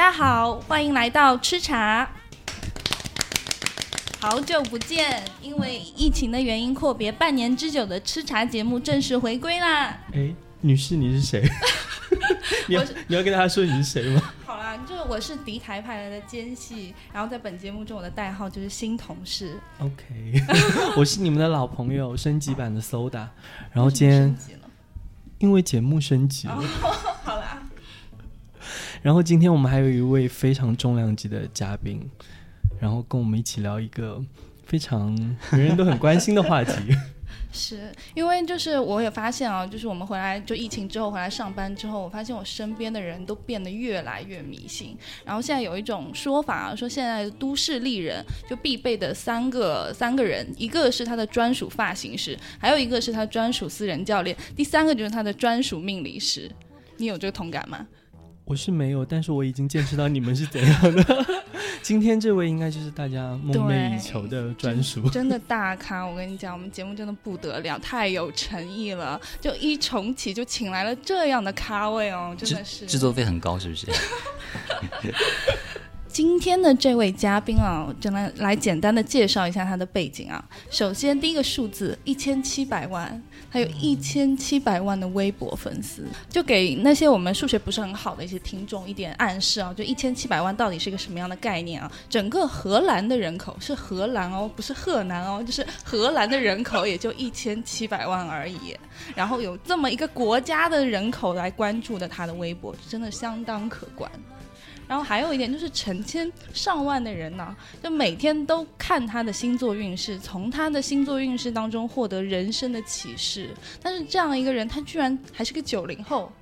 家好，欢迎来到吃茶。好久不见，因为疫情的原因，阔别半年之久的吃茶节目正式回归啦。哎，女士，你是谁？你要你要跟大家说你是谁吗？好啦，就是我是敌台派来的奸细，然后在本节目中我的代号就是新同事。OK，我是你们的老朋友，升级版的 Soda。然后今天升级了因为节目升级了，好啦，然后今天我们还有一位非常重量级的嘉宾，然后跟我们一起聊一个非常人人都很关心的话题。是因为就是我也发现啊，就是我们回来就疫情之后回来上班之后，我发现我身边的人都变得越来越迷信。然后现在有一种说法啊，说现在都市丽人就必备的三个三个人，一个是他的专属发型师，还有一个是他专属私人教练，第三个就是他的专属命理师。你有这个同感吗？我是没有，但是我已经见识到你们是怎样的。今天这位应该就是大家梦寐以求的专属。真的大咖，我跟你讲，我们节目真的不得了，太有诚意了。就一重启就请来了这样的咖位哦，真的是制作费很高，是不是？今天的这位嘉宾啊，就来来简单的介绍一下他的背景啊。首先，第一个数字一千七百万，他有一千七百万的微博粉丝，就给那些我们数学不是很好的一些听众一点暗示啊，就一千七百万到底是一个什么样的概念啊？整个荷兰的人口是荷兰哦，不是荷兰哦，就是荷兰的人口也就一千七百万而已。然后有这么一个国家的人口来关注的他的微博，真的相当可观。然后还有一点就是成千上万的人呢、就每天都看他的星座运势，从他的星座运势当中获得人生的启示。但是这样一个人，他居然还是个九零后。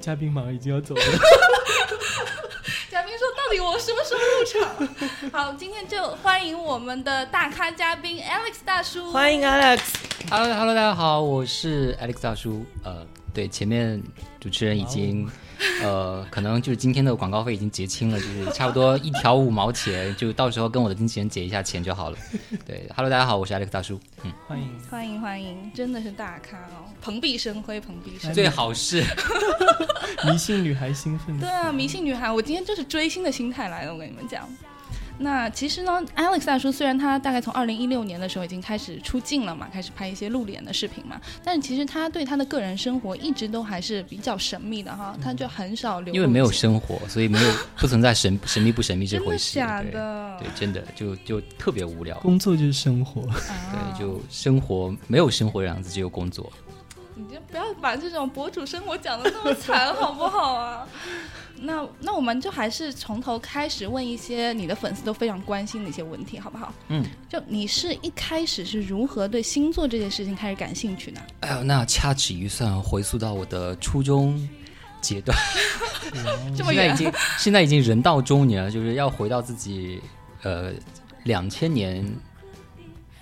嘉宾马上已经要走了，嘉宾说：“到底我什么时候入场？”好，今天就欢迎我们的大咖嘉宾 Alex 大叔。欢迎 Alex。Hello，Hello，大家好，我是 Alex 大叔。呃，对，前面主持人已经，呃，可能就是今天的广告费已经结清了，就是差不多一条五毛钱，就到时候跟我的经纪人结一下钱就好了。对，Hello，大家好，我是 Alex 大叔。嗯，欢迎。欢迎欢迎，真的是大咖哦，蓬荜生辉，蓬荜生辉。最好是 迷信女孩兴奋。对啊，迷信女孩，我今天就是追星的心态来的，我跟你们讲。那其实呢，Alex 大叔虽然他大概从二零一六年的时候已经开始出镜了嘛，开始拍一些露脸的视频嘛，但是其实他对他的个人生活一直都还是比较神秘的哈，他就很少流露。因为没有生活，所以没有 不存在神神秘不神秘这真的回事。假的？对，真的就就特别无聊。工作就是生活。啊对，就生活没有生活这样子，只有工作。你就不要把这种博主生活讲的那么惨，好不好啊？那那我们就还是从头开始问一些你的粉丝都非常关心的一些问题，好不好？嗯，就你是一开始是如何对星座这件事情开始感兴趣呢？哎呦，那掐指一算，回溯到我的初中阶段，这么远现在已经现在已经人到中年了，就是要回到自己呃两千年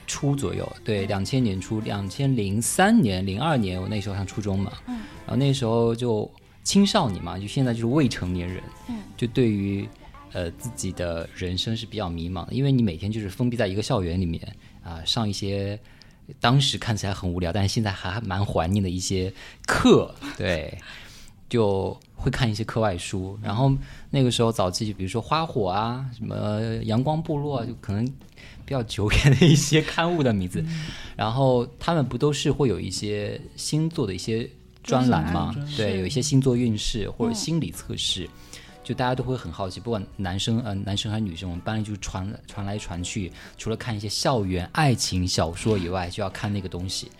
初左右，对，两千年初，两千零三年、零二年，我那时候上初中嘛，嗯然后那时候就青少年嘛，就现在就是未成年人，嗯就对于呃自己的人生是比较迷茫的，因为你每天就是封闭在一个校园里面啊、上一些当时看起来很无聊，但是现在还蛮怀念的一些课，对，就会看一些课外书。然后那个时候早期，比如说花火啊，什么阳光部落啊，就可能比较久远的一些刊物的名字。然后他们不都是会有一些星座的一些专栏嘛？对，有一些星座运势或者嗯心理测试。就大家都会很好奇，不管男生呃男生还是女生，我们班里就传传来传去，除了看一些校园爱情小说以外，就要看那个东西。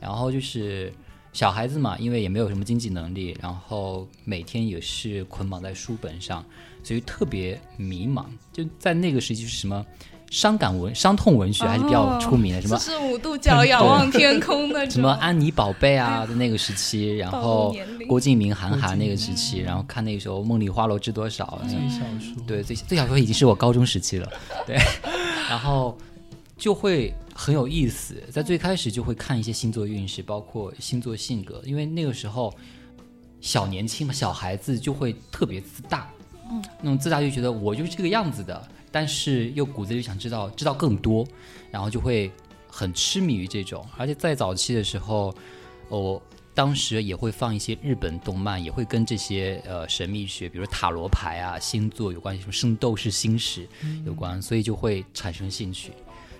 然后就是小孩子嘛，因为也没有什么经济能力，然后每天也是捆绑在书本上，所以特别迷茫。就在那个时期，是什么伤感文、伤痛文学还是比较出名的，什么四十五度角仰望天空那种，什么安妮宝贝啊的那个时期，然后郭敬明、韩寒那个时期，然后看那个时候《梦里花落知多少》那最小说。对，最最小说已经是我高中时期了，对，然后就会很有意思，在最开始就会看一些星座运势，包括星座性格，因为那个时候小年轻嘛，小孩子就会特别自大，嗯，那种自大就觉得我就是这个样子的，但是又骨子里想知道知道更多，然后就会很痴迷于这种，而且在早期的时候，我当时也会放一些日本动漫，也会跟这些呃神秘学，比如塔罗牌啊、星座有关系，什么圣斗士星矢有关，所以就会产生兴趣。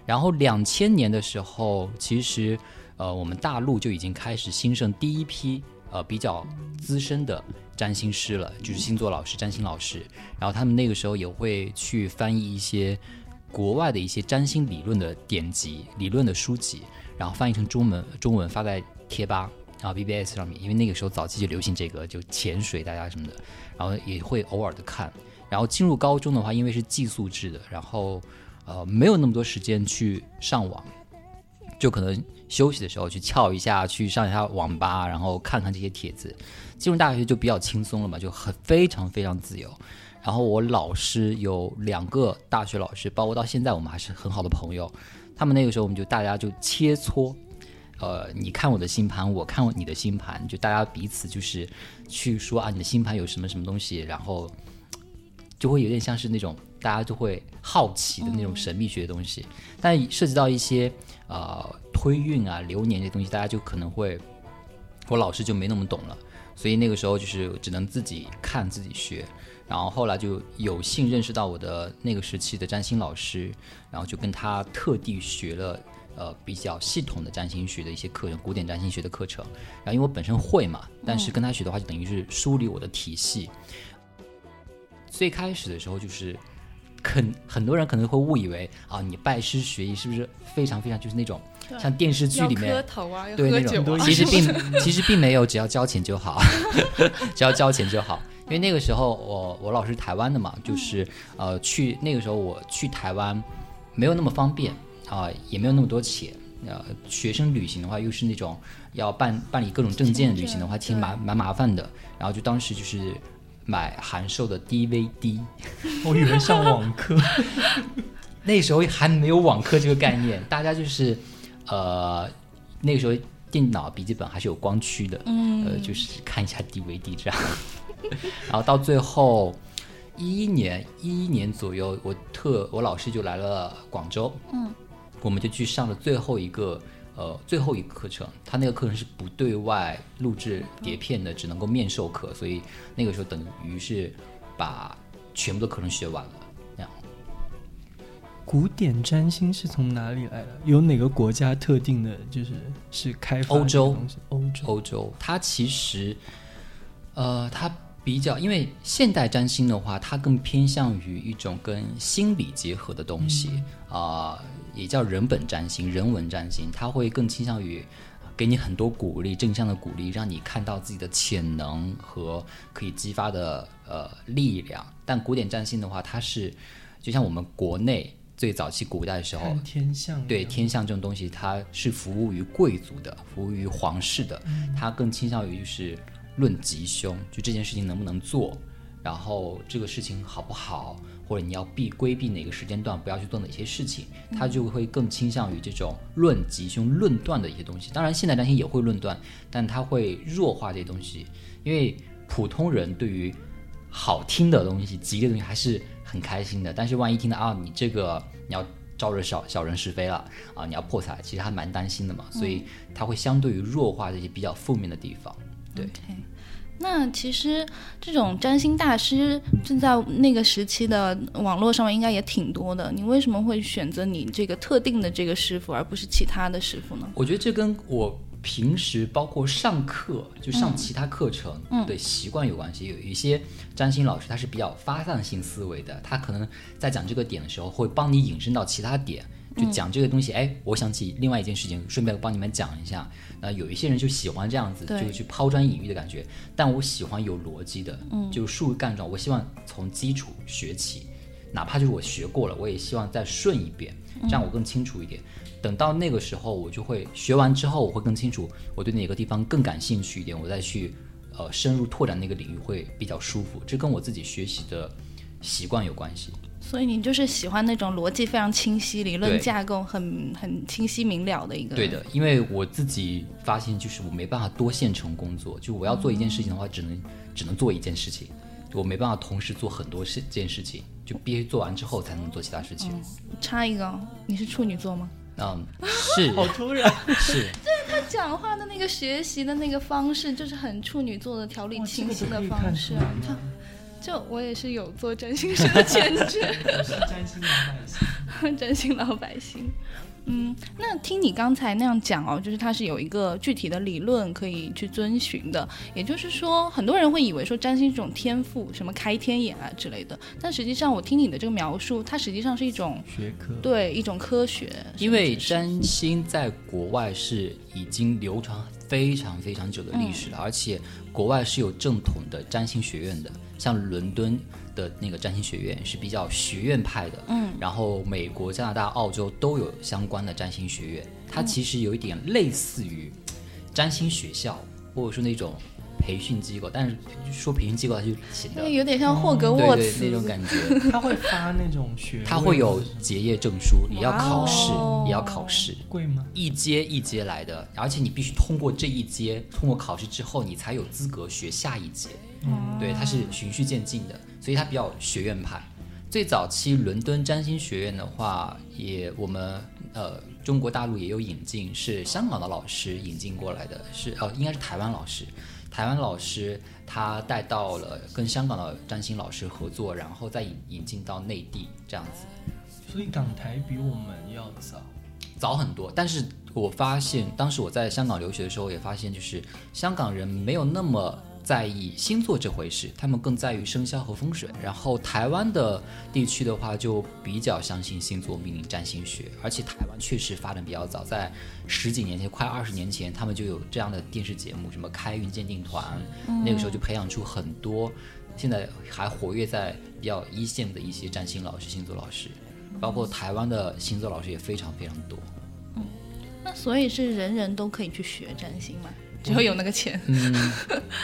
然后两千年的时候，其实呃我们大陆就已经开始兴盛第一批呃比较资深的占星师了，就是星座老师、占星老师。然后他们那个时候也会去翻译一些国外的一些占星理论的典籍、理论的书籍，然后翻译成中文，中文发在贴吧。啊，BBS 上面，因为那个时候早期就流行这个，就潜水大家什么的，然后也会偶尔的看。然后进入高中的话，因为是寄宿制的，然后呃没有那么多时间去上网，就可能休息的时候去翘一下，去上一下网吧，然后看看这些帖子。进入大学就比较轻松了嘛，就很非常非常自由。然后我老师有两个大学老师，包括到现在我们还是很好的朋友。他们那个时候我们就大家就切磋。呃，你看我的星盘，我看你的星盘，就大家彼此就是去说啊，你的星盘有什么什么东西，然后就会有点像是那种大家就会好奇的那种神秘学的东西。但涉及到一些呃推运啊、流年这东西，大家就可能会，我老师就没那么懂了，所以那个时候就是只能自己看自己学。然后后来就有幸认识到我的那个时期的占星老师，然后就跟他特地学了。呃，比较系统的占星学的一些课程，古典占星学的课程。然后因为我本身会嘛，但是跟他学的话，就等于是梳理我的体系。最开始的时候，就是很很多人可能会误以为啊，你拜师学艺是不是非常非常就是那种像电视剧里面对那种，其实并 其实并没有，只要交钱就好，只要交钱就好。因为那个时候我我老师台湾的嘛，就是呃去那个时候我去台湾没有那么方便。啊，也没有那么多钱。呃，学生旅行的话，又是那种要办办理各种证件旅行的话，其实蛮蛮麻烦的。然后就当时就是买函授的 DVD，我以为上网课，那时候还没有网课这个概念，大家就是呃那个时候电脑笔记本还是有光驱的，嗯，呃，就是看一下 DVD 这样。然后到最后。一一年，一一年左右，我特我老师就来了广州，嗯，我们就去上了最后一个，呃，最后一个课程。他那个课程是不对外录制碟片的，只能够面授课，所以那个时候等于是把全部的课程学完了。那样。古典占星是从哪里来的？有哪个国家特定的，就是是开发欧洲？欧洲，欧洲。它其实，呃，它。比较，因为现代占星的话，它更偏向于一种跟心理结合的东西啊，也叫人本占星、人文占星，它会更倾向于给你很多鼓励、正向的鼓励，让你看到自己的潜能和可以激发的呃力量。但古典占星的话，它是就像我们国内最早期古代的时候，天象对天象这种东西，它是服务于贵族的，服务于皇室的，它更倾向于就是。论吉凶，就这件事情能不能做，然后这个事情好不好，或者你要避规避哪个时间段，不要去做哪些事情，他就会更倾向于这种论吉凶论断的一些东西。当然，现代占星也会论断，但他会弱化这些东西，因为普通人对于好听的东西、吉利的东西还是很开心的。但是万一听到啊，你这个你要招惹小小人是非了啊，你要破财，其实还蛮担心的嘛。所以他会相对于弱化这些比较负面的地方。对，那其实这种占星大师正在那个时期的网络上面应该也挺多的。你为什么会选择你这个特定的这个师傅，而不是其他的师傅呢？我觉得这跟我平时包括上课就上其他课程的习惯有关系。有一些占星老师他是比较发散性思维的，他可能在讲这个点的时候会帮你引申到其他点。就讲这个东西，哎，我想起另外一件事情，顺便帮你们讲一下。那有一些人就喜欢这样子，就去抛砖引玉的感觉。但我喜欢有逻辑的，嗯，就树干状。我希望从基础学起，哪怕就是我学过了，我也希望再顺一遍，这样我更清楚一点。等到那个时候，我就会学完之后，我会更清楚我对哪个地方更感兴趣一点，我再去呃深入拓展那个领域会比较舒服。这跟我自己学习的习惯有关系。所以你就是喜欢那种逻辑非常清晰、理论架构很很清晰明了的一个。对的，因为我自己发现，就是我没办法多线程工作，就我要做一件事情的话，只能只能做一件事情，我没办法同时做很多事件事情，就必须做完之后才能做其他事情。插一个，你是处女座吗？嗯，是。好突然。是。就是他讲话的那个学习的那个方式，就是很处女座的条理清晰的方式出来啊。就我也是有做占星师的潜质。我是占星老百姓。占星老百姓。嗯，那听你刚才那样讲哦，就是它是有一个具体的理论可以去遵循的。也就是说，很多人会以为说占星是一种天赋，什么开天眼啊之类的，但实际上我听你的这个描述，它实际上是一种学科对一种科学，因为占星在国外是已经流传非常非常久的历史了，而且国外是有正统的占星学院的，像伦敦的那个占星学院是比较学院派的，嗯，然后美国、加拿大、澳洲都有相关的占星学院，它其实有一点类似于占星学校，或者说那种培训机构，但是说培训机构它就显得有点像霍格沃茨那种感觉，他会发那种学他，会有结业证书，也要考试，也要考试。贵吗？一阶一阶来的，而且你必须通过这一阶，通过考试之后，你才有资格学下一阶。嗯对，它是循序渐进的，所以它比较学院派。最早期伦敦占星学院的话，也我们呃中国大陆也有引进，是香港的老师引进过来的，是呃应该是台湾老师。台湾老师他带到了跟香港的占星老师合作，然后再引引进到内地这样子。所以港台比我们要早。早很多，但是我发现，当时我在香港留学的时候，也发现就是香港人没有那么在意星座这回事，他们更在于生肖和风水。然后台湾的地区的话，就比较相信星座命理占星学，而且台湾确实发展比较早，在十几年前，快二十年前，他们就有这样的电视节目，什么开运鉴定团，那个时候就培养出很多现在还活跃在比较一线的一些占星老师、星座老师。包括台湾的星座老师也非常非常多。嗯那所以是人人都可以去学占星嘛？只会有那个钱。嗯，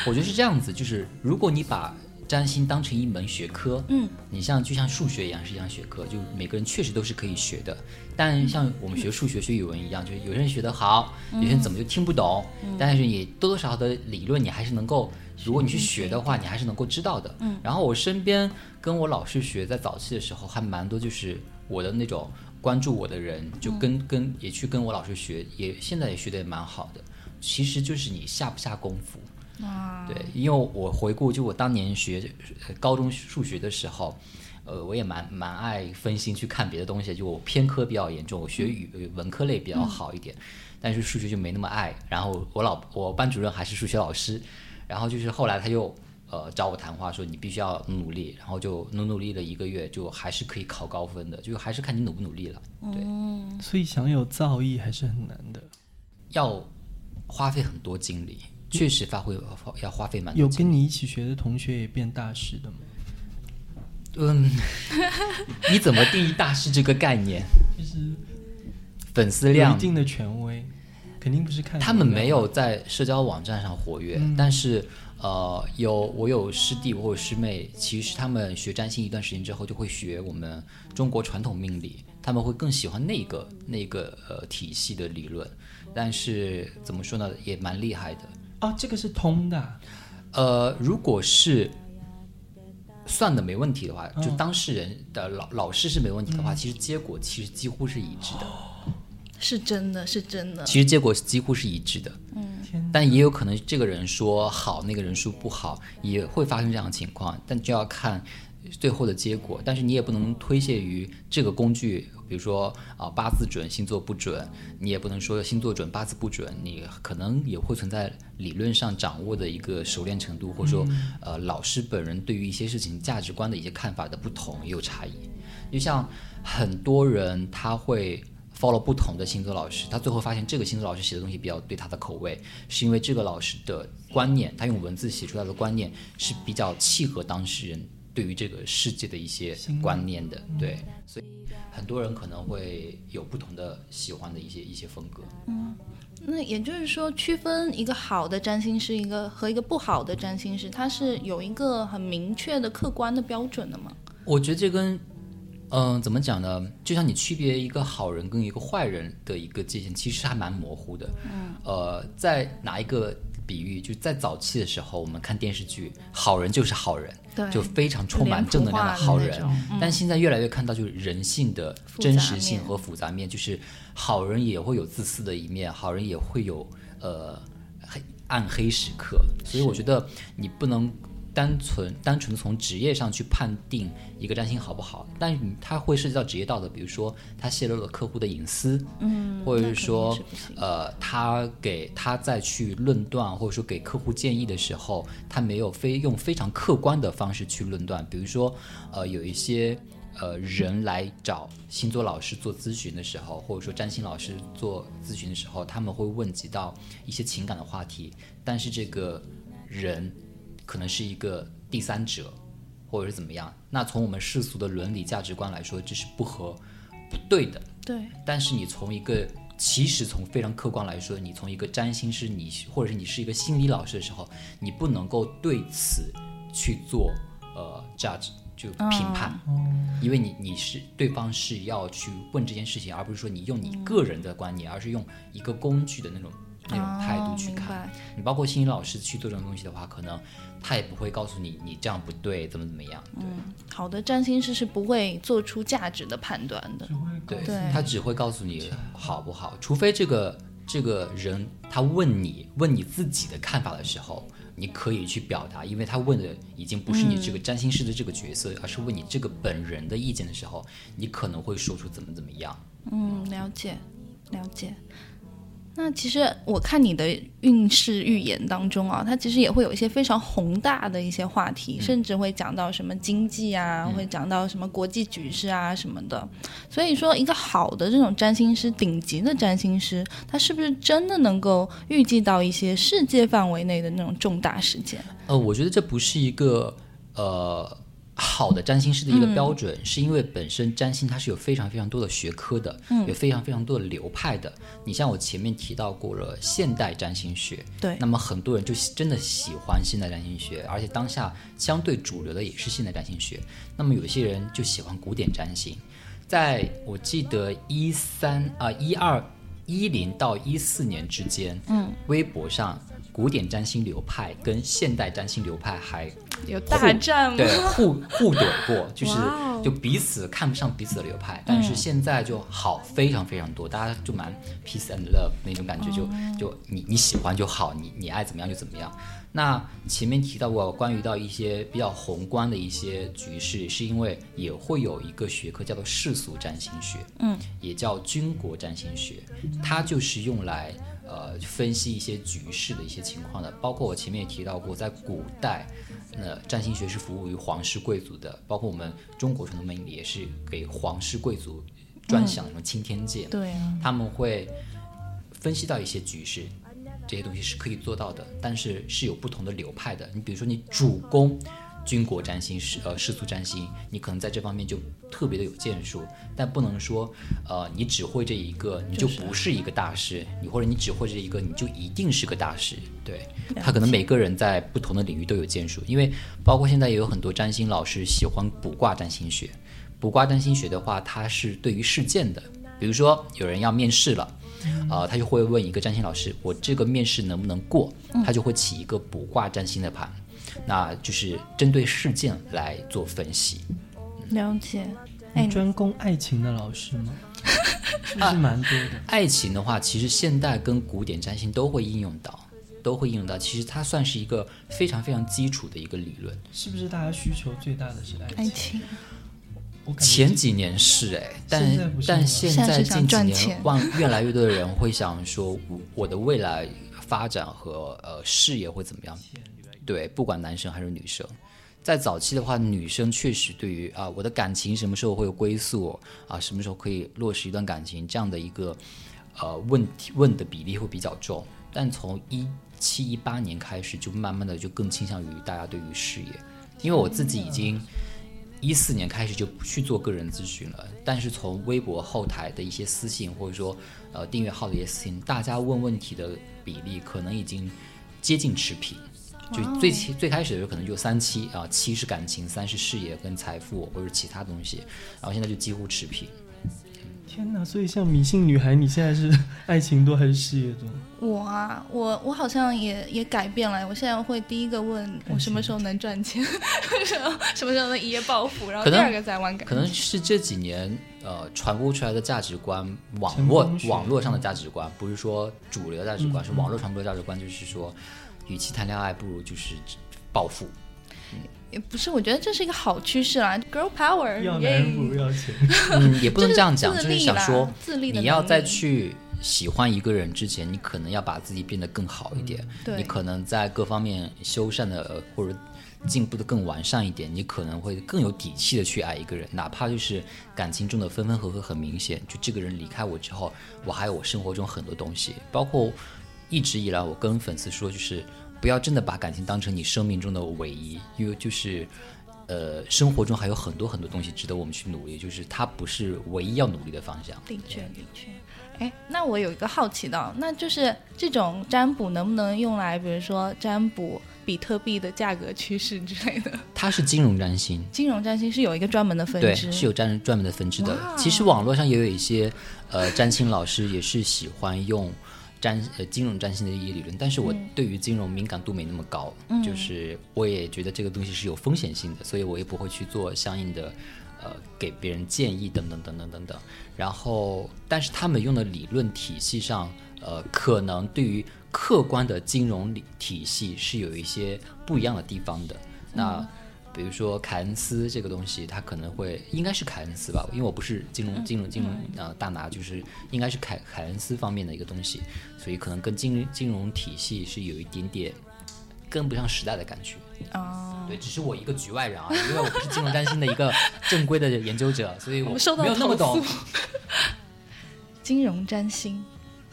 我觉得是这样子，就是如果你把占星当成一门学科，嗯，你像就像数学一样是一样学科，就每个人确实都是可以学的。但像我们学数学、学语文一样，就是有些人学得好，有些人怎么就听不懂，但是你多多少少的理论你还是能够，如果你去学的话，你还是能够知道的。嗯，然后我身边跟我老师学，在早期的时候还蛮多，就是我的那种关注我的人，就跟、跟也去跟我老师学，也现在也学的也蛮好的。其实就是你下不下功夫。哇，对，因为我回顾，就我当年学呃高中数学的时候，呃，我也蛮蛮爱分心去看别的东西，就我偏科比较严重，我学语呃文科类比较好一点，但是数学就没那么爱。然后我老我班主任还是数学老师，然后就是后来他又呃找我谈话说你必须要努努力，然后就努努力了一个月，就还是可以考高分的，就还是看你努不努力了。对，所以想有造诣还是很难的。要花费很多精力，确实发挥要花费蛮多有。跟你一起学的同学也变大师的吗？嗯，你怎么定义大师这个概念？就是粉丝量一量，定的权威，肯定不是看他们没有在社交网站上活跃，嗯但是呃，有我有师弟，我有师妹，其实他们学占星一段时间之后，就会学我们中国传统命理，他们会更喜欢那个那个呃体系的理论，但是怎么说呢，也蛮厉害的。啊，这个是通的啊、呃，如果是算的没问题的话，就嗯当事人的老老师是没问题的话，其实结果其实几乎是一致的。是真的是真的。其实结果几乎是一致的，嗯，但也有可能这个人说好，那个人说不好，也会发生这样的情况，但就要看最后的结果。但是你也不能推卸于这个工具，比如说啊、八字准，星座不准，你也不能说星座准，八字不准，你可能也会存在理论上掌握的一个熟练程度，或者说呃老师本人对于一些事情价值观的一些看法的不同也有差异。就像很多人他会 follow 不同的星座老师，他最后发现这个星座老师写的东西比较对他的口味，是因为这个老师的观念，他用文字写出来的观念是比较契合当事人对于这个世界的一些观念的，对，所以很多人可能会有不同的喜欢的一些一些风格。嗯那也就是说，区分一个好的占星师一个和一个不好的占星师，它是有一个很明确的客观的标准的吗？我觉得这跟，嗯、怎么讲呢？就像你区别一个好人跟一个坏人的一个界限，其实还蛮模糊的。嗯，呃，在哪一个比喻，就在早期的时候，我们看电视剧，好人就是好人，对就非常充满正能量的好人。但现在越来越看到，就是人性的真实性和复杂面，就是好人也会有自私的一面，好人也会有呃黑暗黑时刻，所以我觉得你不能单纯单纯从职业上去判定一个占星好不好，但它会涉及到职业道德，比如说他泄露了客户的隐私，嗯，或者是说是呃，他给他再去论断，或者说给客户建议的时候，他没有非用非常客观的方式去论断。比如说，呃，有一些呃人来找星座老师做咨询的时候，或者说占星老师做咨询的时候，他们会问及到一些情感的话题，但是这个人可能是一个第三者，或者是怎么样。那从我们世俗的伦理价值观来说，这是不合不对的。对，但是你从一个其实从非常客观来说，你从一个占星师，你或者是你是一个心理老师的时候，你不能够对此去做呃 judge 就评判，因为你你是对方是要去问这件事情，而不是说你用你个人的观念，而是用一个工具的那种那种态度去看。哦你包括心理老师去做这种东西的话，可能他也不会告诉你你这样不对，怎么怎么样。对、好的占星师是不会做出价值的判断的。对，对他只会告诉你好不好，除非这个这个人他问你问你自己的看法的时候，你可以去表达，因为他问的已经不是你这个占星师的这个角色，而是问你这个本人的意见的时候，你可能会说出怎么怎么样。嗯，了解，了解。那其实我看你的运势预言当中啊，它其实也会有一些非常宏大的一些话题，甚至会讲到什么经济啊，会讲到什么国际局势啊什么的。所以说，一个好的这种占星师，顶级的占星师，他是不是真的能够预计到一些世界范围内的那种重大事件？呃，我觉得这不是一个呃好的占星师的一个标准，是因为本身占星它是有非常非常多的学科的，有非常非常多的流派的。你像我前面提到过了现代占星学，对。那么很多人就真的喜欢现代占星学，而且当下相对主流的也是现代占星学。那么有些人就喜欢古典占星，在我记得一三啊一二一零到一四年之间，嗯，微博上古典占星流派跟现代占星流派还有大战吗？对互互怼过，就 是就彼此看不上彼此的流派，但是现在就好非常非常多，大家就蛮 peace and love 那种感觉，就就你你喜欢就好，你你爱怎么样就怎么样。那前面提到过关于到一些比较宏观的一些局势，是因为也会有一个学科叫做世俗占星学，嗯，也叫军国占星学，它就是用来呃分析一些局势的一些情况的。包括我前面也提到过，在古代，那占星学是服务于皇室贵族的，包括我们中国传统命理也是给皇室贵族专享什么青天监，对啊，他们会分析到一些局势，这些东西是可以做到的，但是是有不同的流派的。你比如说，你主攻军国占星世呃世俗占星，你可能在这方面就特别的有建树，但不能说呃你只会这一个你就不是一个大师，你或者你只会这一个你就一定是个大师。对他可能每个人在不同的领域都有建树，因为包括现在也有很多占星老师喜欢卜卦占星学。卜卦占星学的话，它是对于事件的，比如说有人要面试了。呃，他就会问一个占星老师，我这个面试能不能过？他就会起一个卜卦占星的盘，那就是针对事件来做分析。了解。哎你专攻爱情的老师吗？是不是蛮多的？爱情的话，其实现代跟古典占星都会应用到，都会应用到。其实它算是一个非常非常基础的一个理论。是不是大家需求最大的是爱爱情？我前几年是哎，但现在不是吗但现在近几年望越来越多的人会想说，我我的未来发展和呃事业会怎么样？对，不管男生还是女生，在早期的话，女生确实对于啊我的感情什么时候会有归宿啊，什么时候可以落实一段感情这样的一个呃问题问的比例会比较重，但从一七一八年开始，就慢慢的就更倾向于大家对于事业，因为我自己已经。一四年开始就不去做个人咨询了，但是从微博后台的一些私信，或者说呃订阅号的一些私信，大家问问题的比例可能已经接近持平。就最起最开始的时候可能就三七啊，七是感情，三是事业跟财富或者其他东西，然后现在就几乎持平。天哪！所以像迷信女孩，你现在是 爱情多还是事业多？我啊，我我好像也也改变了。我现在会第一个问我什么时候能赚钱，什么什么时候能一夜暴富，然后第二个再问感可能是这几年呃传播出来的价值观，网络网络上的价值观，不是说主流价值观，是网络传播的价值观，就是说，与其谈恋爱，不如就是暴富。也不是，我觉得这是一个好趋势啦，girl power，要男人不要钱。嗯，也不能这样讲，就是想说，自立你要再去喜欢一个人之前，你可能要把自己变得更好一点。对，你可能在各方面修缮的或者进步的更完善一点，你可能会更有底气的去爱一个人，哪怕就是感情中的分分合合很明显。就这个人离开我之后，我还有我生活中很多东西，包括一直以来我跟粉丝说，就是。不要真的把感情当成你生命中的唯一，因为就是，呃，生活中还有很多很多东西值得我们去努力，就是它不是唯一要努力的方向。的确，的确。哎，那我有一个好奇的，那就是这种占卜能不能用来，比如说占卜比特币的价格趋势之类的？它是金融占星，金融占星是有一个专门的分支，是有占专门的分支的。其实网络上也有一些呃占星老师也是喜欢用。占呃金融占星的一些理论，但是我对于金融敏感度没那么高，就是我也觉得这个东西是有风险性的，所以我也不会去做相应的，呃给别人建议等等等等等等。然后，但是他们用的理论体系上，呃，可能对于客观的金融体系是有一些不一样的地方的。那比如说凯恩斯这个东西，它可能会应该是凯恩斯吧，因为我不是金融金融金融呃大拿，就是应该是凯凯恩斯方面的一个东西，所以可能跟金金融体系是有一点点跟不上时代的感觉。哦，对，只是我一个局外人啊，因为我不是金融占星的一个正规的研究者，所以我没有那么懂。金融占星，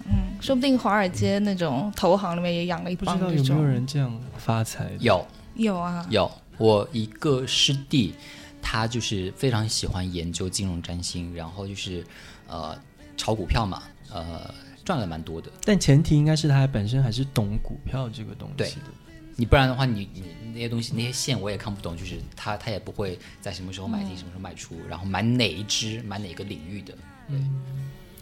嗯，说不定华尔街那种投行里面也养了一帮不知道有没有人这样发财？有，有啊，有。我一个师弟，他就是非常喜欢研究金融占星，然后就是，呃，炒股票嘛，呃，赚了蛮多的。但前提应该是他本身还是懂股票这个东西的。你不然的话，你你那些东西那些线我也看不懂，就是他他也不会在什么时候买进，什么时候卖出，然后买哪一只，买哪个领域的。嗯。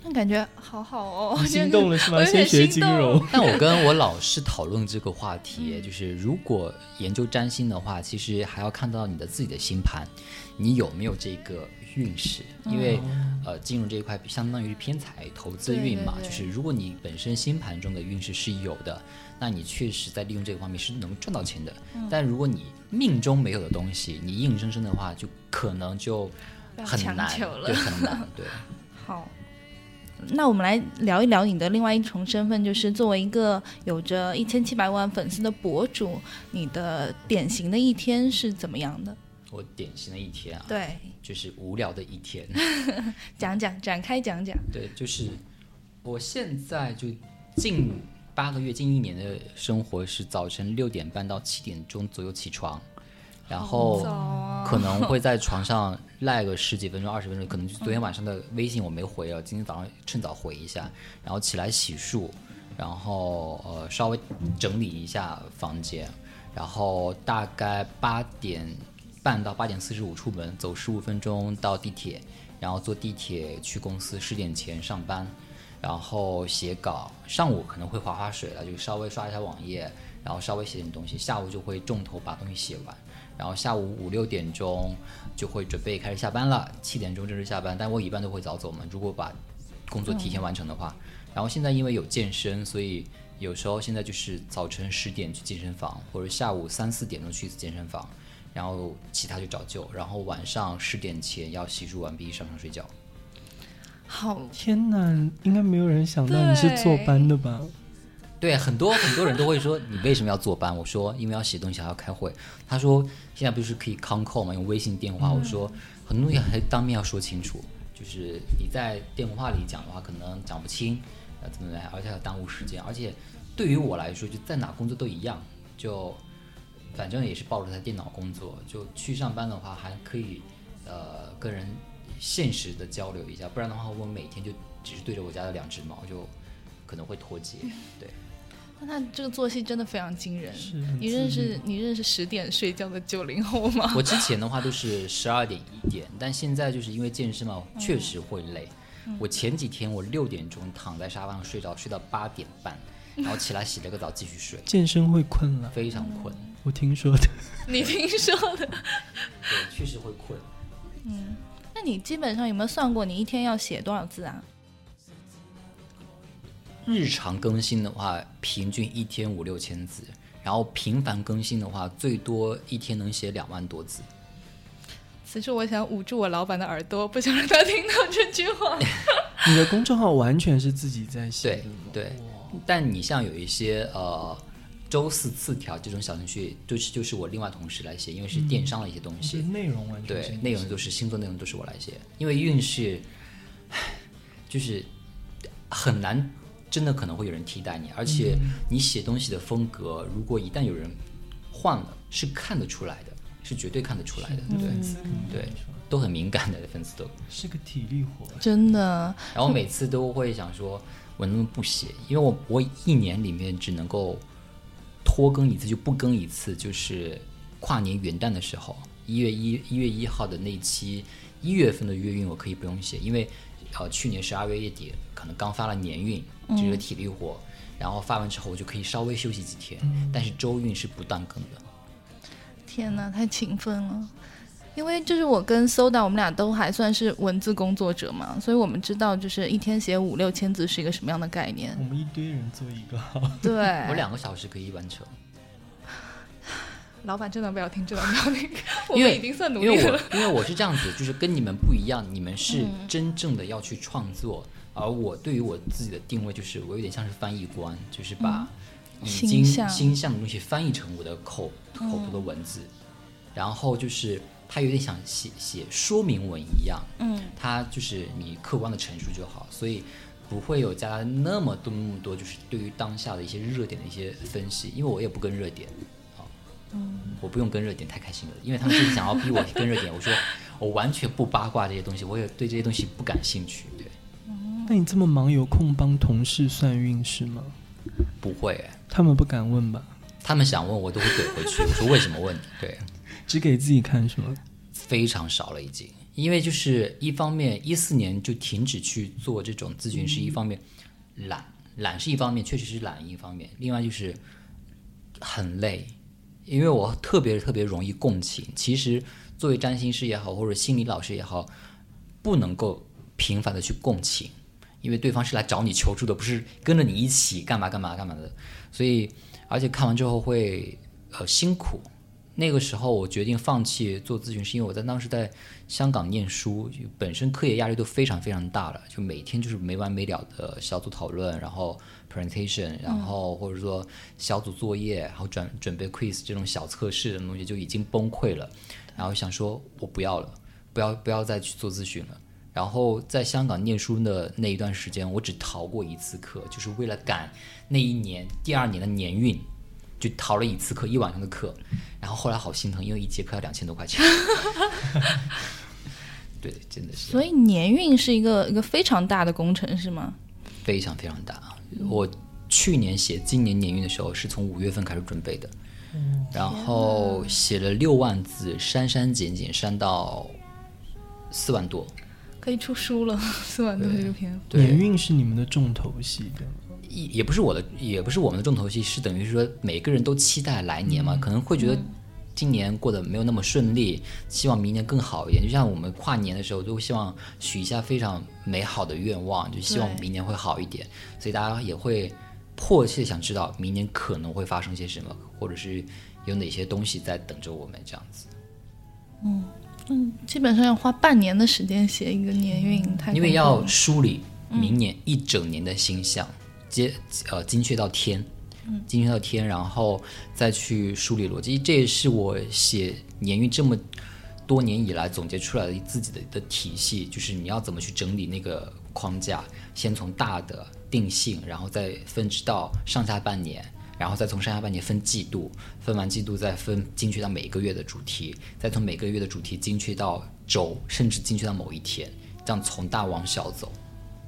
那感觉好好哦，心动了是吗？先学金融。但我跟我老师讨论这个话题，就是如果研究占星的话，其实还要看到你的自己的星盘，你有没有这个运势？因为呃，金融这一块相当于偏财投资运嘛，就是如果你本身星盘中的运势是有的，那你确实在利用这个方面是能赚到钱的。但如果你命中没有的东西，你硬生生的话，就可能就很难，对，很难，对。好。那我们来聊一聊你的另外一重身份，就是作为一个有着一千七百万粉丝的博主，你的典型的一天是怎么样的？我典型的一天啊，对，就是无聊的一天。讲讲，展开讲讲。对，就是我现在就近八个月、近一年的生活是早晨六点半到七点钟左右起床。然后可能会在床上赖个十几分钟、二十分钟，可能就昨天晚上的微信我没回了，今天早上趁早回一下，然后起来洗漱，然后呃稍微整理一下房间，然后大概八点半到八点四十五出门，走十五分钟到地铁，然后坐地铁去公司，十点前上班，然后写稿，上午可能会划划水了，就稍微刷一下网页，然后稍微写点东西，下午就会重头把东西写完。然后下午五六点钟就会准备开始下班了，七点钟正式下班。但我一般都会早走嘛，如果把工作提前完成的话。然后现在因为有健身，所以有时候现在就是早晨十点去健身房，或者下午三四点钟去一次健身房，然后其他就找救。然后晚上十点前要洗漱完毕上床睡觉。好，天哪，应该没有人想到你是坐班的吧？对，很多很多人都会说你为什么要坐班？我说因为要写东西还要开会。他说现在不是可以 con call 吗？用微信电话。我说很多东西还当面要说清楚，就是你在电话里讲的话可能讲不清，呃怎么来，而且要耽误时间。而且对于我来说，就在哪工作都一样，就反正也是抱着台电脑工作，就去上班的话还可以呃跟人现实的交流一下，不然的话我每天就只是对着我家的两只猫，就可能会脱节，对。那他这个作息真的非常惊人。是你认识你认识十点睡觉的九零后吗？我之前的话都是十二点一点，但现在就是因为健身嘛，确实会累。我前几天我六点钟躺在沙发上睡着，睡到八点半，然后起来洗了个澡继续睡，健身会困了，非常困。我听说的。你听说的？对，确实会困。嗯那你基本上有没有算过你一天要写多少字啊？日常更新的话，平均一天五六千字，然后频繁更新的话，最多一天能写两万多字。此时我想捂住我老板的耳朵，不想让他听到这句话。你的公众号完全是自己在写对？对，但你像有一些呃周四字条这种小程序，就是就是我另外同事来写，因为是电商的一些东西。是内容完全对，内容都是星座内容都是我来写，因为运势，唉就是很难，真的可能会有人替代你，而且你写东西的风格，如果一旦有人换了，是看得出来的，是绝对看得出来的，对？对，都很敏感的粉丝都。是个体力活。真的，然后每次都会想说，我能不能不写？因为我我一年里面只能够拖更一次，就不更一次，就是跨年元旦的时候，一月一一月一号的那期一月份的月运我可以不用写，因为呃去年十二月月底可能刚发了年运，这是个体力活，然后发完之后我就可以稍微休息几天，但是周运是不断更的。天哪，太勤奋了。因为就是我跟 Soda，我们俩都还算是文字工作者嘛，所以我们知道就是一天写五六千字是一个什么样的概念我。们一堆人做一个，对，我两个小时可以完成。老板真的不要听，真的不要听，我因为们已经算努因为我。因为我是这样子，就是跟你们不一样，你们是真正的要去创作，而我对于我自己的定位就是我有点像是翻译官，就是把已经心象。的东西翻译成我的口口头的文字，然后就是它有点像写写说明文一样，嗯，它就是你客观的陈述就好，所以不会有加那么多那么多，就是对于当下的一些热点的一些分析，因为我也不跟热点，我不用跟热点，太开心了，因为他们就是想要逼我跟热点，我说我完全不八卦这些东西，我也对这些东西不感兴趣，对，那你这么忙，有空帮同事算运势吗？不会、欸，他们不敢问吧？他们想问我都会怼回去，我说为什么问你？对，只给自己看是吗？非常少了已经，因为就是一方面一四年就停止去做这种咨询师，一方面懒，懒是一方面，确实是懒一方面，另外就是很累，因为我特别特别容易共情。其实作为占星师也好，或者心理老师也好，不能够频繁的去共情，因为对方是来找你求助的，不是跟着你一起干嘛干嘛干嘛的。所以，而且看完之后会呃辛苦。那个时候我决定放弃做咨询，是因为我在当时在香港念书，就本身课业压力都非常非常大了，就每天就是没完没了的小组讨论，然后 presentation，然后或者说小组作业，然后准准备 quiz 这种小测试的东西就已经崩溃了，然后想说我不要了，不要不要再去做咨询了。然后在香港念书的那一段时间，我只逃过一次课，就是为了赶那一年第二年的年运，就逃了一次课，一晚上的课。然后后来好心疼，因为一节课要两千多块钱。对，真的是所以年运是一个一个非常大的工程，是吗？非常非常大。我去年写今年年运的时候，是从五月份开始准备的，然后写了六万字，删删减减删到四万多。可以出书了，四万多这个篇幅。对年运是你们的重头戏的，也也不是我的，也不是我们的重头戏，是等于是说每个人都期待来年嘛，可能会觉得今年过得没有那么顺利，希望明年更好一点。就像我们跨年的时候，都希望许一下非常美好的愿望，就希望明年会好一点，所以大家也会迫切想知道明年可能会发生些什么，或者是有哪些东西在等着我们这样子。嗯嗯基本上要花半年的时间写一个年运，太因为要梳理明年一整年的星象，接呃精确到天，精确到天，然后再去梳理逻辑。这也是我写年运这么多年以来总结出来的自己的的体系，就是你要怎么去整理那个框架，先从大的定性，然后再分支到上下半年。然后再从上下半年分季度，分完季度再分精确到每个月的主题，再从每个月的主题精确到周，甚至精确到某一天，这样从大往小走，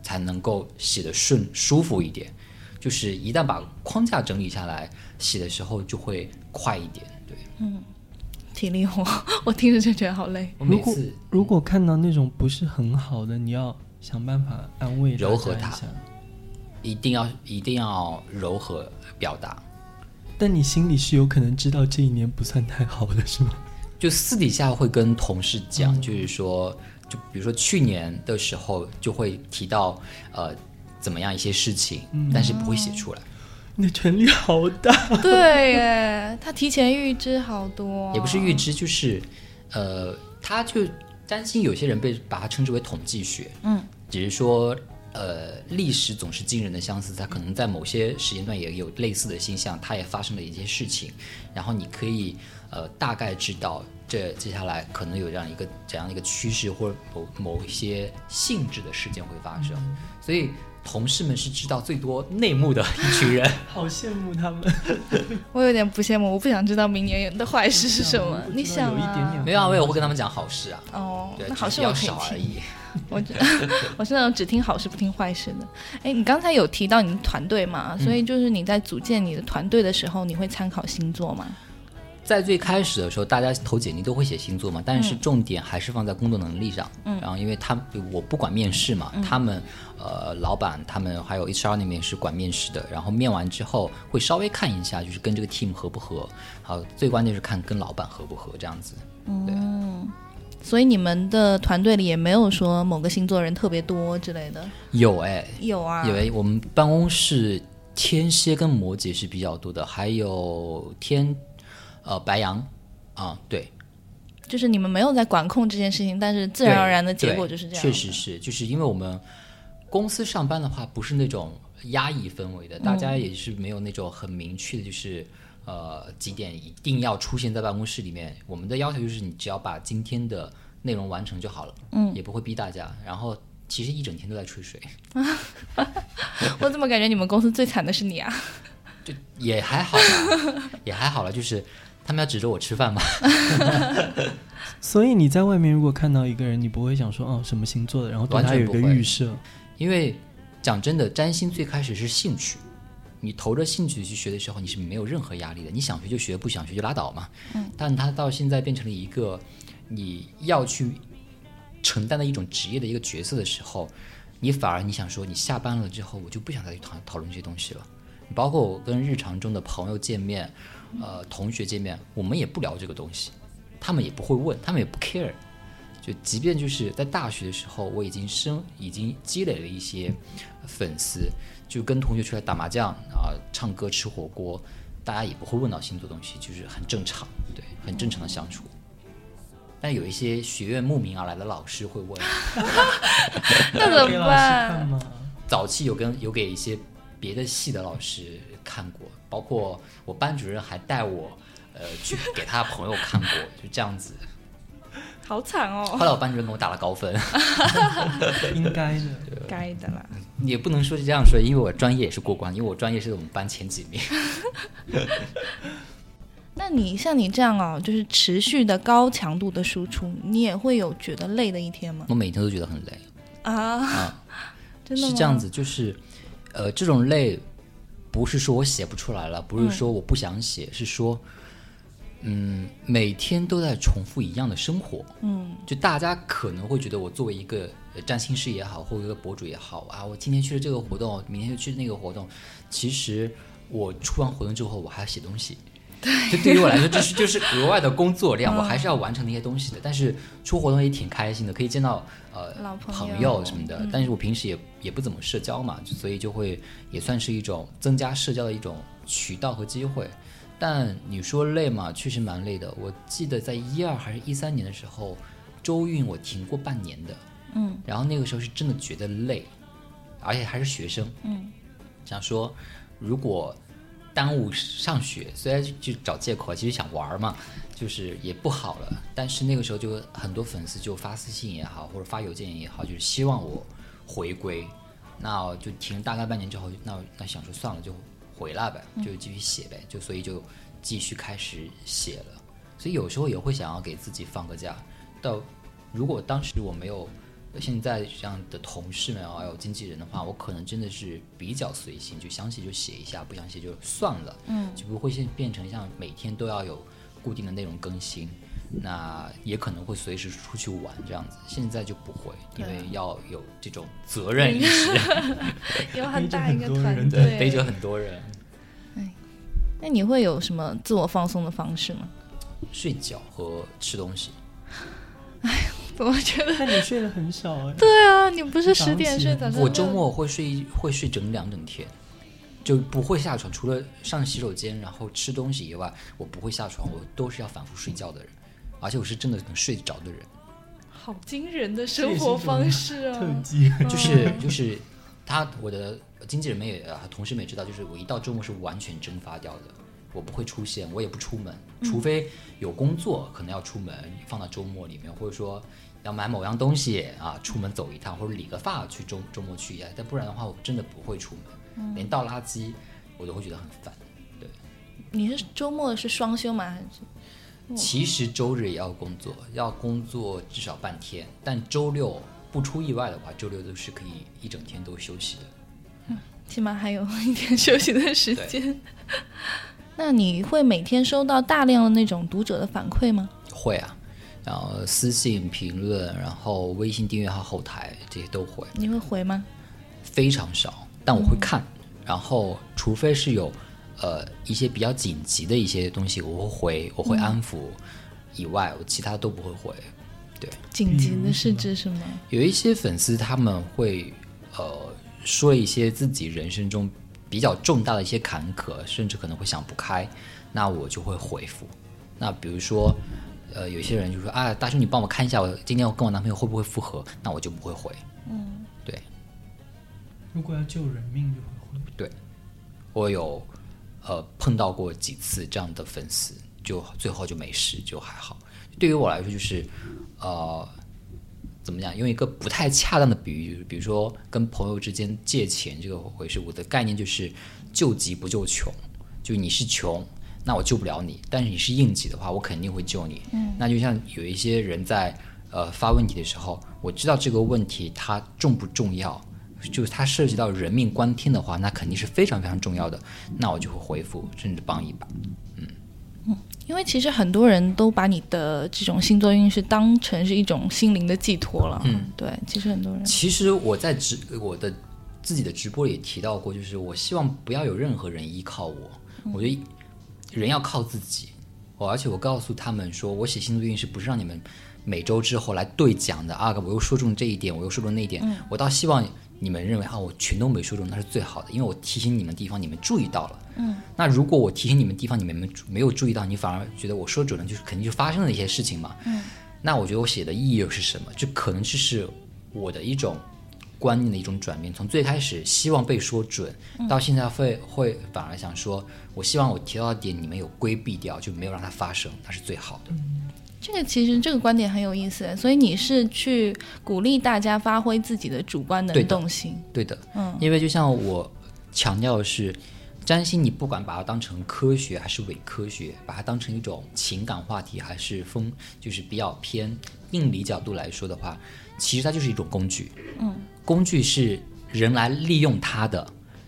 才能够洗得顺舒服一点。就是一旦把框架整理下来，洗的时候就会快一点。对嗯体力活，我听着就觉得好累。每 如果次如果看到那种不是很好的，你要想办法安慰柔和他一下。一定要一定要柔和表达。但你心里是有可能知道这一年不算太好的，是吗？就私底下会跟同事讲，就是说，就比如说去年的时候就会提到呃怎么样一些事情，但是不会写出来，你的权力好大。对耶，他提前预知好多，也不是预知，就是呃，他就担心有些人被把它称之为统计学，嗯，只是说。呃，历史总是惊人的相似，它可能在某些时间段也有类似的现象，它也发生了一些事情，然后你可以呃大概知道这接下来可能有这样一个怎样的一个趋势，或者某某一些性质的事件会发生，所以同事们是知道最多内幕的一群人。好羡慕他们。我有点不羡慕，我不想知道明年的坏事是什么。你想啊有一点点没有啊，我也会跟他们讲好事啊，哦，，那好事我可以听。少而已。我只 我是那种只听好事不听坏事的。哎，你刚才有提到你的团队嘛？所以就是你在组建你的团队的时候，你会参考星座吗？在最开始的时候，大家投简历都会写星座嘛，但是重点还是放在工作能力上。嗯，然后因为他们我不管面试嘛，他们呃老板他们还有 HR 那边是管面试的，然后面完之后会稍微看一下，就是跟这个 team 合不合，好，最关键是看跟老板合不合这样子。对。所以你们的团队里也没有说某个星座人特别多之类的。有哎，有啊，有哎，我们办公室天蝎跟摩羯是比较多的，还有天呃白羊啊，对，就是你们没有在管控这件事情，但是自然而然的结果就是这样。确实是，就是因为我们公司上班的话，不是那种压抑氛围的，大家也是没有那种很明确的，就是呃几点一定要出现在办公室里面。我们的要求就是你只要把今天的内容完成就好了，嗯，也不会逼大家。然后其实一整天都在吹水，我怎么感觉你们公司最惨的是你啊？就也还好啦，也还好了，就是他们要指着我吃饭嘛。所以你在外面如果看到一个人，你不会想说哦什么星座的，然后对完他有一个预设。因为讲真的，占星最开始是兴趣，你投着兴趣去学的时候，你是没有任何压力的，你想学就学，不想学就拉倒嘛。嗯。但它到现在变成了一个你要去承担的一种职业的一个角色的时候，你反而你想说，你下班了之后，我就不想再去讨讨论这些东西了。包括我跟日常中的朋友见面，呃，同学见面，我们也不聊这个东西，他们也不会问，他们也不 care。就即便就是在大学的时候，我已经生已经积累了一些粉丝，就跟同学出来打麻将啊、唱歌、吃火锅，大家也不会问到星座东西，就是很正常，对，很正常的相处。但有一些学院慕名而来的老师会问，那怎么办？吗？早期有跟有给一些别的系的老师看过，包括我班主任还带我呃去 给他朋友看过，就这样子。好惨哦，后来我班主任给我打了高分，应该的。该的啦。也不能说是这样说，因为我专业也是过关，因为我专业是我们班前几名。那你像你这样哦，就是持续的高强度的输出，你也会有觉得累的一天吗？我每天都觉得很累，啊，真的吗是这样子，就是呃，这种累不是说我写不出来了，不是说我不想写，是说嗯，每天都在重复一样的生活。嗯，就大家可能会觉得我作为一个呃占星师也好，或者一个博主也好啊，我今天去了这个活动，明天又去那个活动，其实我出完活动之后，我还要写东西。就对于我来说，这是就是 额外的工作量，我还是要完成那些东西的。但是出活动也挺开心的，可以见到呃老朋友什么的。但是我平时也也不怎么社交嘛，所以就会也算是一种增加社交的一种渠道和机会。但你说累嘛，确实蛮累的。我记得在一二还是一三年的时候，周运我停过半年的，嗯，然后那个时候是真的觉得累，而且还是学生，嗯，想说如果耽误上学，虽然就就找借口，其实想玩嘛，就是也不好了。但是那个时候就很多粉丝就发私信也好，或者发邮件也好，就是希望我回归。那我就停大概半年之后，那那想说算了，就回来呗，就继续写呗，就所以就继续开始写了。所以有时候也会想要给自己放个假。到如果当时我没有现在这样的同事们还有经纪人的话，我可能真的是比较随性，就想写就写一下，不想写就算了，嗯，就不会现变成像每天都要有固定的内容更新。那也可能会随时出去玩这样子。现在就不会，因为要有这种责任意识，有很大一个团队，对，背着很多人。哎那你会有什么自我放松的方式吗？睡觉和吃东西，我觉得，但你睡得很少哎。对啊，你不是十点睡，早上我周末会睡会睡整两整天，就不会下床，除了上洗手间然后吃东西以外，我不会下床，我都是要反复睡觉的人，而且我是真的能睡得着的人。好惊人的生活方式 特啊！技，就是就是他我的经纪人们也啊同事们也知道，就是我一到周末是完全蒸发掉的，我不会出现，我也不出门，除非有工作可能要出门，放到周末里面，或者说要买某样东西啊，出门走一趟或者理个发去周周末去一下，但不然的话，我真的不会出门，连倒垃圾我都会觉得很烦。对你是周末是双休吗？还是其实周日也要工作，要工作至少半天，但周六不出意外的话，周六都是可以一整天都休息的。嗯起码还有一天休息的时间？那你会每天收到大量的那种读者的反馈吗？会啊，然后私信、评论，然后微信订阅号后台这些都会，你会回吗？非常少，但我会看。然后，除非是有呃一些比较紧急的一些东西，我会回，我会安抚以外，我其他都不会回。对紧急的是指什么？有一些粉丝他们会呃说一些自己人生中比较重大的一些坎坷，甚至可能会想不开，那我就会回复。那比如说，呃，有些人就说啊，大叔你帮我看一下，我今天我跟我男朋友会不会复合？那我就不会回。嗯，对如果要救人命就会回。我有呃碰到过几次这样的粉丝，就最后就没事，就还好。对于我来说，就是呃，怎么讲？用一个不太恰当的比喻，就是比如说跟朋友之间借钱这个回事，我的概念就是救急不救穷。就你是穷，那我救不了你；但是你是应急的话，我肯定会救你。嗯，那就像有一些人在呃发问题的时候，我知道这个问题它重不重要。就是它涉及到人命关天的话，那肯定是非常非常重要的，那我就会回复，甚至帮一把。嗯因为其实很多人都把你的这种星座运势当成是一种心灵的寄托了。嗯，对，其实很多人其实我在直我的自己的直播里也提到过，就是我希望不要有任何人依靠我，我觉得人要靠自己。我而且我告诉他们说，我写星座运势不是让你们每周之后来对讲的啊，我又说中这一点，我又说中那一点，我倒希望你们认为啊，我全都没说中，那是最好的，因为我提醒你们地方你们注意到了。嗯，那如果我提醒你们地方你们没没有注意到，你反而觉得我说准了，就是肯定就发生了一些事情嘛。嗯，那我觉得我写的意义又是什么？就可能就是我的一种观念的一种转变，从最开始希望被说准，到现在会会反而想说，我希望我提到的点你们有规避掉，就没有让它发生，那是最好的。这个其实这个观点很有意思，所以你是去鼓励大家发挥自己的主观能对的动性。对的，嗯，因为就像我强调的是，占星你不管把它当成科学还是伪科学，把它当成一种情感话题，还是风就是比较偏命理角度来说的话，其实它就是一种工具。嗯，工具是人来利用它的，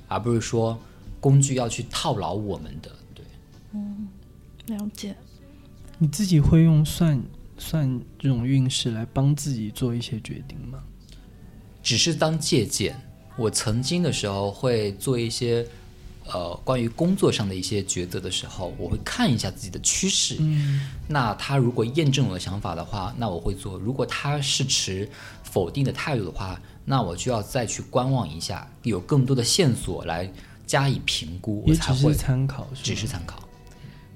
而不是说工具要去套牢我们的。对，嗯了解。你自己会用算算这种运势来帮自己做一些决定吗？只是当借鉴。我曾经的时候会做一些。呃，关于工作上的一些抉择的时候，我会看一下自己的趋势。嗯，那他如果验证我的想法的话，那我会做；如果他是持否定的态度的话，那我就要再去观望一下，有更多的线索来加以评估，我也只是才会参考，只是参考。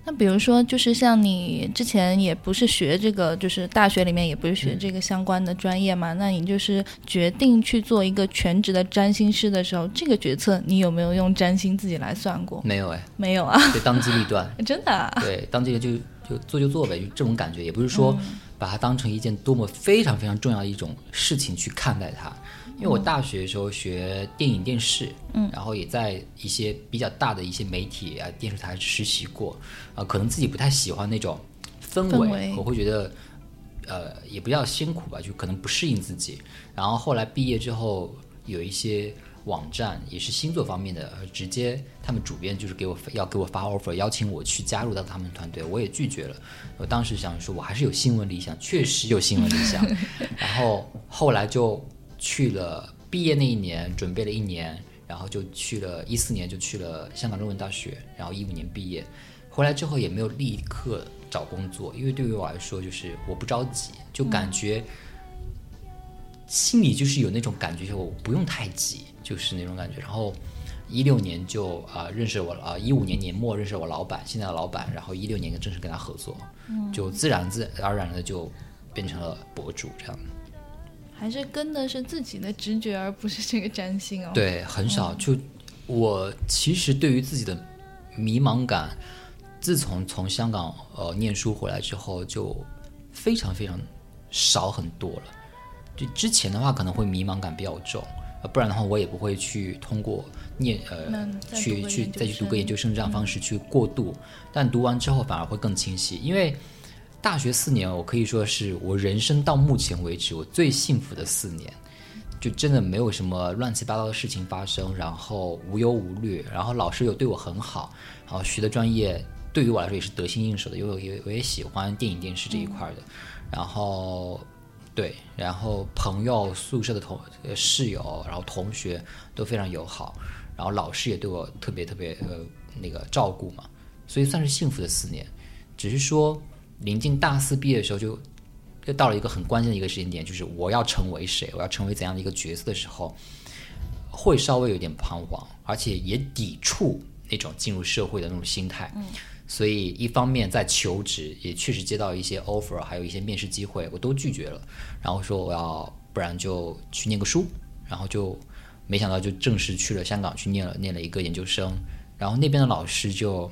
那比如说，就是像你之前也不是学这个，就是大学里面也不是学这个相关的专业嘛，那你就是决定去做一个全职的占星师的时候，这个决策你有没有用占星自己来算过？没有哎，没有啊，就当机立断。真的、啊。对，当这个就就做就做呗，就这种感觉，也不是说把它当成一件多么非常非常重要的一种事情去看待它。因为我大学的时候学电影电视，嗯，然后也在一些比较大的一些媒体啊电视台实习过，啊、可能自己不太喜欢那种氛围，氛围我会觉得。呃，也不叫辛苦吧，就可能不适应自己。然后后来毕业之后，有一些网站，也是星座方面的，呃直接他们主编就是给我要给我发 offer，邀请我去加入到他们团队，我也拒绝了。我当时想说，我还是有新闻理想，确实有新闻理想。然后后来就去了，毕业那一年准备了一年，然后就去了一四年就去了香港中文大学，然后一五年毕业。回来之后也没有立刻找工作，因为对于我来说，就是我不着急，就感觉心里就是有那种感觉，我不用太急，就是那种感觉。然后一六年就啊、认识我了，啊一五年年末认识我老板，现在的老板，然后一六年就正式跟他合作，就自然自而然的就变成了博主这样。还是跟的是自己的直觉，而不是这个占星哦。，对，很少。就我其实对于自己的迷茫感，自从从香港呃念书回来之后，就非常非常少很多了。就之前的话，可能会迷茫感比较重，呃，不然的话，我也不会去通过念呃去去再去读个研究生这样方式去过渡。但读完之后反而会更清晰，因为大学四年，我可以说是我人生到目前为止我最幸福的四年。就真的没有什么乱七八糟的事情发生，然后无忧无虑，然后老师又对我很好，然后学的专业对于我来说也是得心应手的，因为我也我也喜欢电影电视这一块的，然后对，然后朋友、宿舍的同呃室友，然后同学都非常友好，然后老师也对我特别特别呃那个照顾嘛，所以算是幸福的四年。只是说临近大四毕业的时候就，就到了一个很关键的一个时间点，就是我要成为谁，我要成为怎样的一个角色的时候，会稍微有点彷徨，而且也抵触那种进入社会的那种心态。所以一方面在求职，也确实接到一些 offer，还有一些面试机会，我都拒绝了。然后说我要不然就去念个书，然后就没想到就正式去了香港去念了念了一个研究生，然后那边的老师就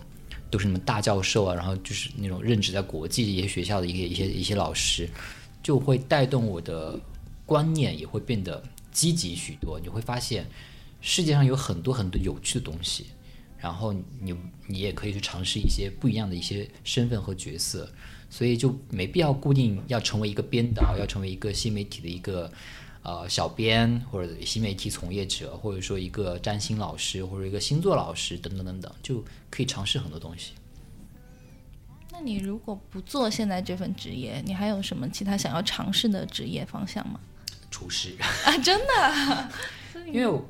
都是什么大教授啊，然后就是那种任职在国际一些学校的一些一些一些老师，就会带动我的观念也会变得积极许多。你会发现世界上有很多很多有趣的东西，然后你你也可以去尝试一些不一样的一些身份和角色，所以就没必要固定要成为一个编导，要成为一个新媒体的一个呃小编或者新媒体从业者，或者说一个占星老师或者一个星座老师等等等等，就可以尝试很多东西。那你如果不做现在这份职业，你还有什么其他想要尝试的职业方向吗？厨师，啊，真的？因为我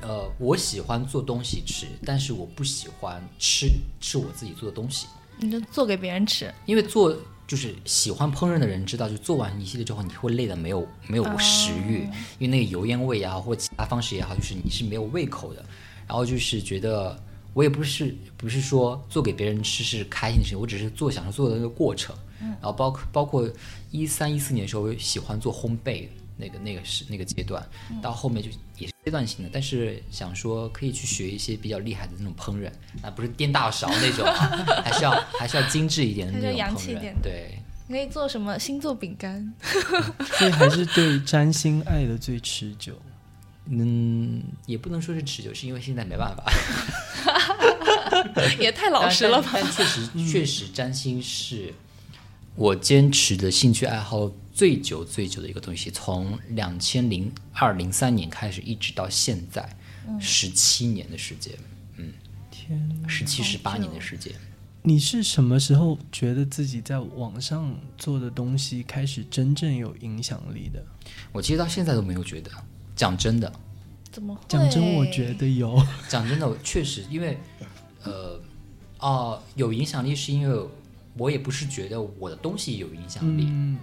呃我喜欢做东西吃，但是我不喜欢吃吃我自己做的东西。你就做给别人吃，因为做就是喜欢烹饪的人知道，就做完一系列之后，你会累的没有没有食欲，因为那个油烟味也好，或者其他方式也好，就是你是没有胃口的。然后就是觉得我也不是不是说做给别人吃是开心的事情，我只是做享受做的那个过程。然后包括包括一三一四年的时候，我喜欢做烘焙。那个那个是那个阶段，到后面就也是阶段性的，但是想说可以去学一些比较厉害的那种烹饪，啊，不是颠大勺那种啊，还是要还是要精致一点的那种烹饪洋气一点。对，你可以做什么星座饼干？所以还是对占星爱的最持久。嗯，也不能说是持久，是因为现在没办法。也太老实了吧？但但确实确实，占星是我坚持的兴趣爱好最久最久的一个东西，从两千零二零三年开始，一直到现在，十七年的时间，嗯天哪，十七十八年的时间。你是什么时候觉得自己在网上做的东西开始真正有影响力的？我其实到现在都没有觉得，讲真的，怎么会？讲真，我觉得有。讲真的，我确实因为，呃，哦、有影响力是因为我也不是觉得我的东西有影响力，嗯，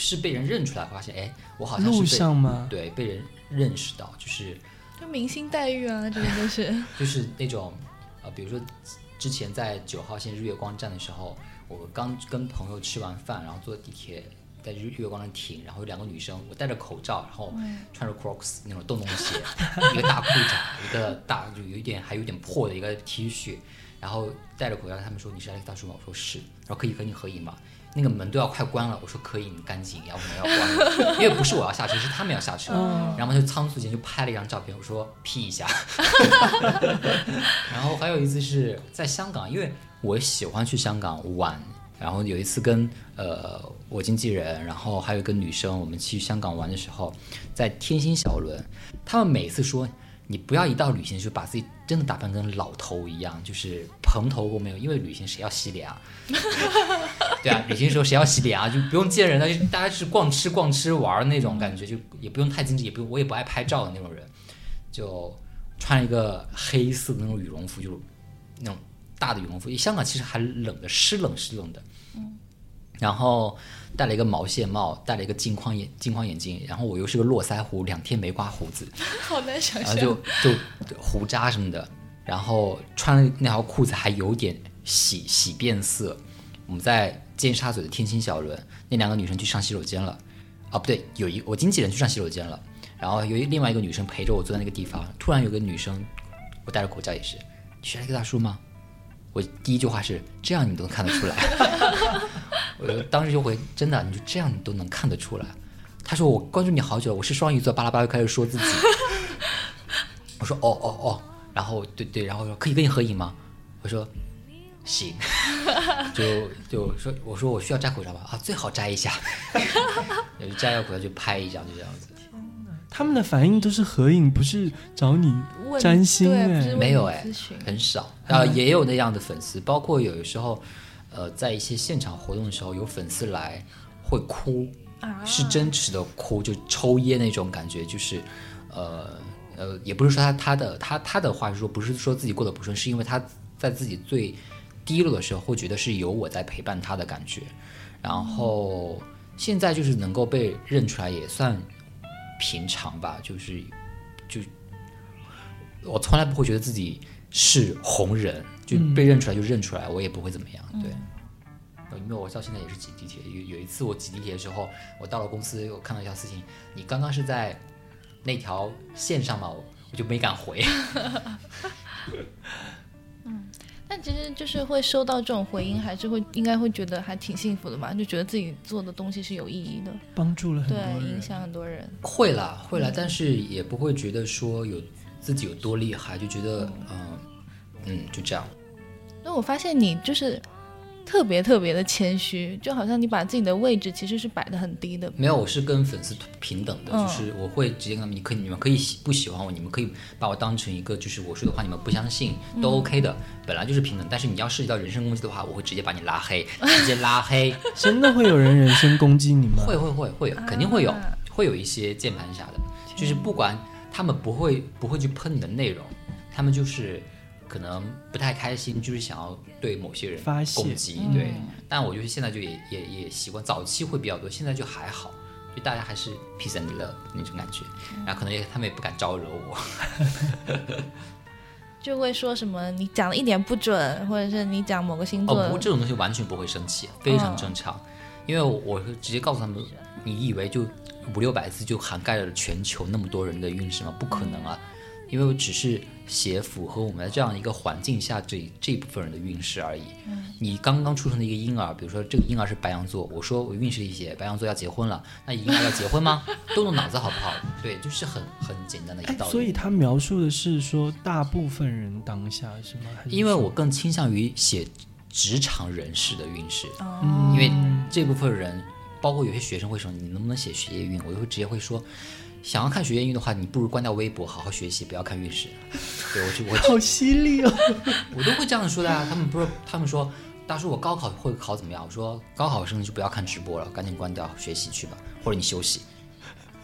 是被人认出来，发现哎，我好像是路被上吗？对被人认识到，就是就明星待遇啊，这个都是。就是那种呃，比如说之前在九号线日月光站的时候，我刚跟朋友吃完饭，然后坐地铁在日月光站停，然后有两个女生，我戴着口罩，然后穿着 Crocs 那种洞洞鞋，一个大裤衩，一个大就有一点还有点破的一个 T 恤，然后戴着口罩，他们说你是 Alex 大叔吗？我说是，然后可以和你合影吗？那个门都要快关了，我说可以，你赶紧，要不然要关了，因为不是我要下车，是他们要下车，然后就仓促间就拍了一张照片，我说 P 一下，然后还有一次是在香港，因为我喜欢去香港玩然后有一次跟呃我经纪人，然后还有一个女生，我们去香港玩的时候，在天星小轮，他们每次说你不要一到旅行就把自己真的打扮跟老头一样，就是蓬头垢面，因为旅行谁要洗脸啊？对啊，旅行的时候谁要洗脸啊？就不用见人了，就大家是逛吃逛吃玩那种感觉，就也不用太精致，也不用我也不爱拍照的那种人，就穿了一个黑色的那种羽绒服，就是那种大的羽绒服。香港其实还冷的，湿冷湿冷的。然后戴了一个毛线帽，戴了一个镜框眼镜框眼镜，然后我又是个络腮胡，两天没刮胡子，好难想然后就就胡渣什么的，然后穿那条裤子还有点洗洗变色。我们在尖沙咀的天星小轮，那两个女生去上洗手间了，啊不对，有一我经纪人去上洗手间了，然后有一另外一个女生陪着我坐在那个地方，突然有个女生，我戴着口罩也是，你是那个大叔吗？我第一句话是这样你都能看得出来，我当时就回真的，你就这样你都能看得出来。他说我关注你好久了，我是双鱼座，巴拉巴拉就开始说自己。我说哦哦哦，然后对对，然后说可以跟你合影吗？我说行，就就说我说我需要摘口罩吧？啊，最好摘一下，就摘了口罩就拍一张，就这样子。他们的反应都是合影，不是找你问占星，哎没有哎很少，啊，也有那样的粉丝，包括有的时候，呃，在一些现场活动的时候，有粉丝来会哭，啊是真实的哭，就抽噎那种感觉，就是，呃呃，也不是说他他的他他的话是说，不是说自己过得不顺，是因为他在自己最低落的时候，会觉得是有我在陪伴他的感觉，然后现在就是能够被认出来，也算平常吧，就是就我从来不会觉得自己是红人，就被认出来就认出来，我也不会怎么样。对，呃因为我到现在也是挤地铁。有有一次我挤地铁的时候，我到了公司，我看到一条私信，你刚刚是在那条线上嘛？我我就没敢回。嗯但其实就是会收到这种回音，还是会应该会觉得还挺幸福的嘛，就觉得自己做的东西是有意义的，帮助了很多对，影响很多人。会啦，会啦，但是也不会觉得说有自己有多厉害，就觉得嗯嗯就这样。那我发现你就是特别特别的谦虚，就好像你把自己的位置其实是摆的很低的。没有，我是跟粉丝平等的，嗯就是我会直接跟他们，你可以你们可以喜不喜欢我，你们可以把我当成一个就是我说的话你们不相信都 OK 的，本来就是平等。但是你要涉及到人身攻击的话，我会直接把你拉黑，直接拉黑。真的会有人人身攻击你吗？会会会会有，肯定会有啊，会有一些键盘侠的，就是不管他们不会不会去喷你的内容，他们就是可能不太开心，就是想要对某些人攻击，对。但我就是现在就也也也习惯，早期会比较多，现在就还好，就大家还是 peace and love 那种感觉，然后可能也他们也不敢招惹我，就会说什么你讲的一点不准，或者是你讲某个星座哦，不过这种东西完全不会生气，非常正常，因为我会直接告诉他们，你以为就五六百字就涵盖了全球那么多人的运势吗？不可能啊，因为我只是写符合我们这样一个环境下这这一部分人的运势而已。你刚刚出生的一个婴儿，比如说这个婴儿是白羊座，我说我运势里写白羊座要结婚了，那婴儿要结婚吗？动动脑子好不好？对，就是很很简单的一个哎道，理。所以他描述的是说大部分人当下是吗？是因为我更倾向于写职场人士的运势。嗯，因为这部分人，包括有些学生会说你能不能写学业运，我就会直接会说，想要看学业运的话，你不如关掉微博，好好学习，不要看运势。对我就我好犀利哦。我都会这样说的啊。他们不是他们说，大叔我高考会考怎么样？我说高考生就不要看直播了，赶紧关掉学习去吧，或者你休息。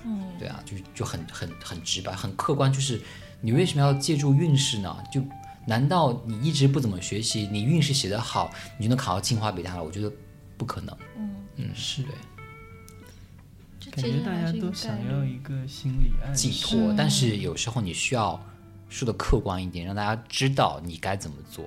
嗯，对啊，就就很很很直白，很客观，就是你为什么要借助运势呢？就难道你一直不怎么学习，你运势写得好，你就能考到清华北大了？我觉得不可能。嗯，是对。感这其实觉大家都想要一个心理暗示。寄托，但是有时候你需要说的客观一点，让大家知道你该怎么做。